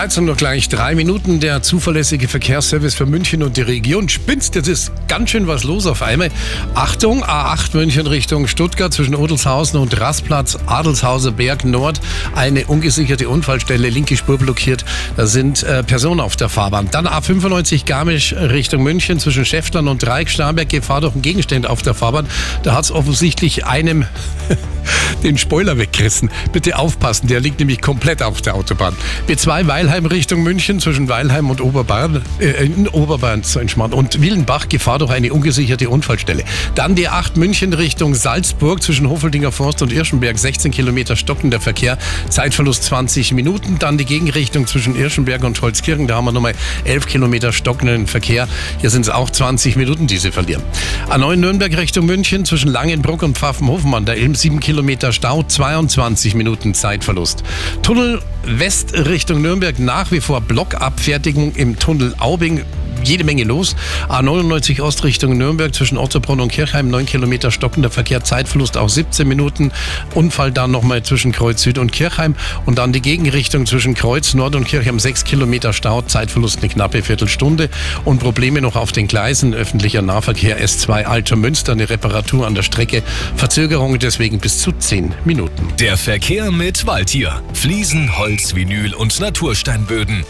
13 noch gleich drei Minuten. Der zuverlässige Verkehrsservice für München und die Region spinst. Jetzt ist ganz schön was los auf einmal. Achtung, A8 München Richtung Stuttgart zwischen Odelshausen und Rastplatz, Adelshauser Berg Nord. Eine ungesicherte Unfallstelle, linke Spur blockiert. Da sind äh, Personen auf der Fahrbahn. Dann A95 Garmisch Richtung München zwischen Schäftlern und Dreieck-Starnberg. Gefahr durch einen Gegenstand auf der Fahrbahn. Da hat es offensichtlich einem den Spoiler weggerissen. Bitte aufpassen, der liegt nämlich komplett auf der Autobahn. B2 Weilheim Richtung München zwischen Weilheim und Oberbayern, äh, in Oberbayern und Willenbach Gefahr durch eine ungesicherte Unfallstelle. Dann die 8 München Richtung Salzburg zwischen Hofeldinger Forst und Irschenberg 16 Kilometer stockender Verkehr, Zeitverlust 20 Minuten. Dann die Gegenrichtung zwischen Irschenberg und Holzkirchen, da haben wir nochmal 11 Kilometer stockenden Verkehr. Hier sind es auch 20 Minuten, die sie verlieren. A9 Nürnberg Richtung München zwischen Langenbruck und Pfaffenhofen an der Ilm 7 Kilometer Stau, 22 Minuten Zeitverlust. Tunnel West Richtung Nürnberg nach wie vor Blockabfertigung im Tunnel Aubing jede Menge los. A99 Ost Richtung Nürnberg zwischen Otterbrunn und Kirchheim, 9 Kilometer stockender Verkehr, Zeitverlust auch 17 Minuten. Unfall dann nochmal zwischen Kreuz Süd und Kirchheim und dann die Gegenrichtung zwischen Kreuz Nord und Kirchheim, 6 Kilometer Stau, Zeitverlust eine knappe Viertelstunde und Probleme noch auf den Gleisen. Öffentlicher Nahverkehr S2 Alter Münster, eine Reparatur an der Strecke. Verzögerung deswegen bis zu 10 Minuten. Der Verkehr mit Waldtier. Fliesen, Holz, Vinyl und Natursteinböden.